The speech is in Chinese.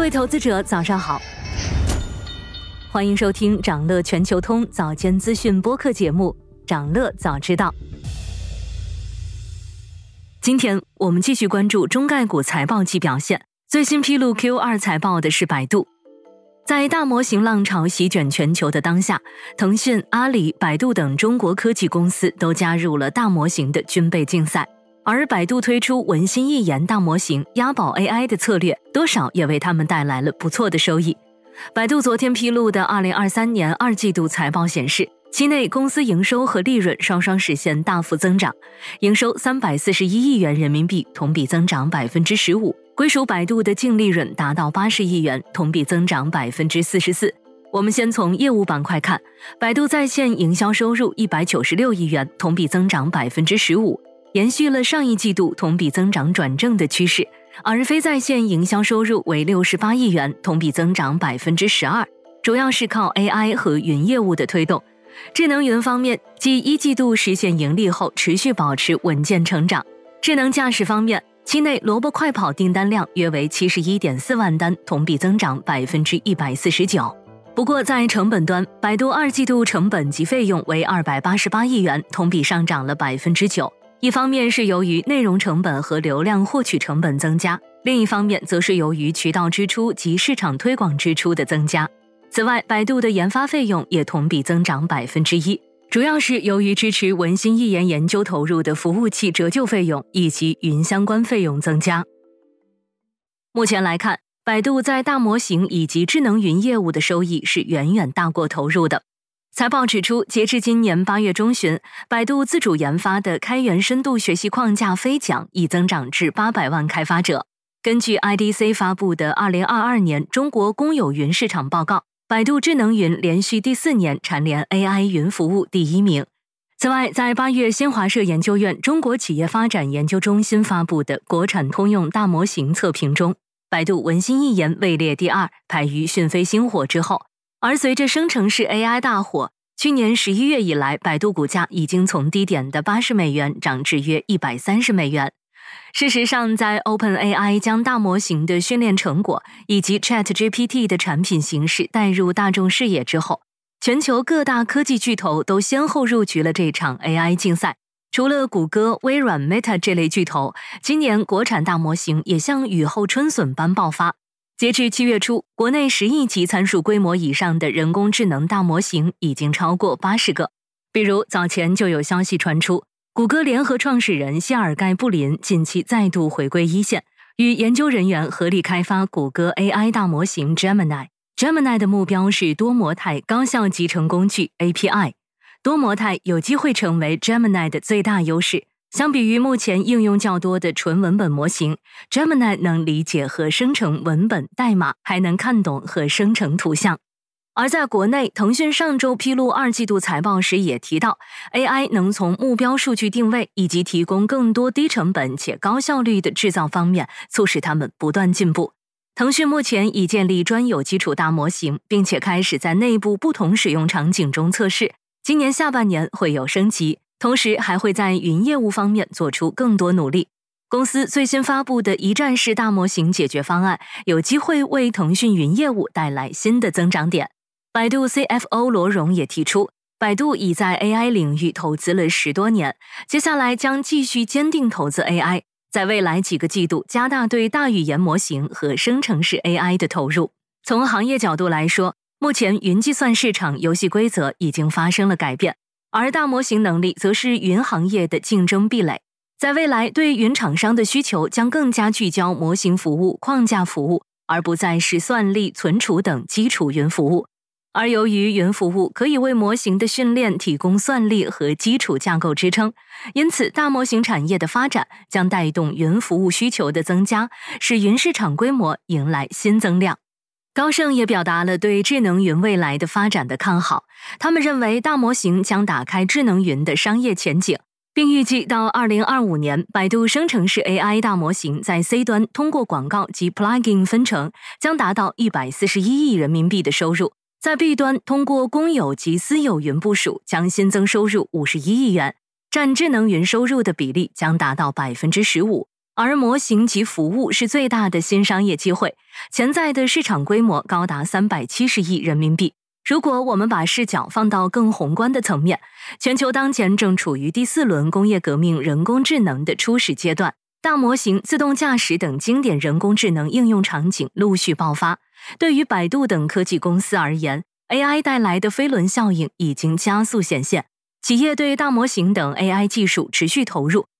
各位投资者，早上好，欢迎收听长乐全球通早间资讯播客节目《长乐早知道》。今天我们继续关注中概股财报季表现。最新披露 Q 二财报的是百度。在大模型浪潮席卷全球的当下，腾讯、阿里、百度等中国科技公司都加入了大模型的军备竞赛。而百度推出文心一言大模型押宝 AI 的策略，多少也为他们带来了不错的收益。百度昨天披露的二零二三年二季度财报显示，期内公司营收和利润双双实现大幅增长，营收三百四十一亿元人民币，同比增长百分之十五；归属百度的净利润达到八十亿元，同比增长百分之四十四。我们先从业务板块看，百度在线营销收入一百九十六亿元，同比增长百分之十五。延续了上一季度同比增长转正的趋势，而非在线营销收入为六十八亿元，同比增长百分之十二，主要是靠 AI 和云业务的推动。智能云方面，继一季度实现盈利后，持续保持稳健成长。智能驾驶方面，期内萝卜快跑订单量约为七十一点四万单，同比增长百分之一百四十九。不过在成本端，百度二季度成本及费用为二百八十八亿元，同比上涨了百分之九。一方面是由于内容成本和流量获取成本增加，另一方面则是由于渠道支出及市场推广支出的增加。此外，百度的研发费用也同比增长百分之一，主要是由于支持文心一言研究投入的服务器折旧费用以及云相关费用增加。目前来看，百度在大模型以及智能云业务的收益是远远大过投入的。财报指出，截至今年八月中旬，百度自主研发的开源深度学习框架飞桨已增长至八百万开发者。根据 IDC 发布的《二零二二年中国公有云市场报告》，百度智能云连续第四年蝉联 AI 云服务第一名。此外，在八月新华社研究院中国企业发展研究中心发布的国产通用大模型测评中，百度文心一言位列第二，排于讯飞星火之后。而随着生成式 AI 大火，去年十一月以来，百度股价已经从低点的八十美元涨至约一百三十美元。事实上，在 OpenAI 将大模型的训练成果以及 ChatGPT 的产品形式带入大众视野之后，全球各大科技巨头都先后入局了这场 AI 竞赛。除了谷歌、微软、Meta 这类巨头，今年国产大模型也像雨后春笋般爆发。截至七月初，国内十亿级参数规模以上的人工智能大模型已经超过八十个。比如，早前就有消息传出，谷歌联合创始人谢尔盖·布林近期再度回归一线，与研究人员合力开发谷歌 AI 大模型 Gemini。Gemini 的目标是多模态高效集成工具 API，多模态有机会成为 Gemini 的最大优势。相比于目前应用较多的纯文本模型，Gemini 能理解和生成文本代码，还能看懂和生成图像。而在国内，腾讯上周披露二季度财报时也提到，AI 能从目标数据定位以及提供更多低成本且高效率的制造方面，促使他们不断进步。腾讯目前已建立专有基础大模型，并且开始在内部不同使用场景中测试，今年下半年会有升级。同时，还会在云业务方面做出更多努力。公司最新发布的一站式大模型解决方案，有机会为腾讯云业务带来新的增长点。百度 CFO 罗荣也提出，百度已在 AI 领域投资了十多年，接下来将继续坚定投资 AI，在未来几个季度加大对大语言模型和生成式 AI 的投入。从行业角度来说，目前云计算市场游戏规则已经发生了改变。而大模型能力则是云行业的竞争壁垒，在未来，对云厂商的需求将更加聚焦模型服务、框架服务，而不再是算力、存储等基础云服务。而由于云服务可以为模型的训练提供算力和基础架构支撑，因此大模型产业的发展将带动云服务需求的增加，使云市场规模迎来新增量。高盛也表达了对智能云未来的发展的看好，他们认为大模型将打开智能云的商业前景，并预计到二零二五年，百度生成式 AI 大模型在 C 端通过广告及 plugin 分成将达到一百四十一亿人民币的收入，在 B 端通过公有及私有云部署将新增收入五十一亿元，占智能云收入的比例将达到百分之十五。而模型及服务是最大的新商业机会，潜在的市场规模高达三百七十亿人民币。如果我们把视角放到更宏观的层面，全球当前正处于第四轮工业革命人工智能的初始阶段，大模型、自动驾驶等经典人工智能应用场景陆续爆发。对于百度等科技公司而言，AI 带来的飞轮效应已经加速显现。企业对大模型等 AI 技术持续投入，